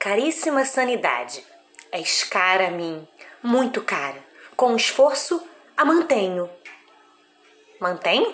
caríssima sanidade. És cara a mim, muito cara. Com esforço, a mantenho. Mantém?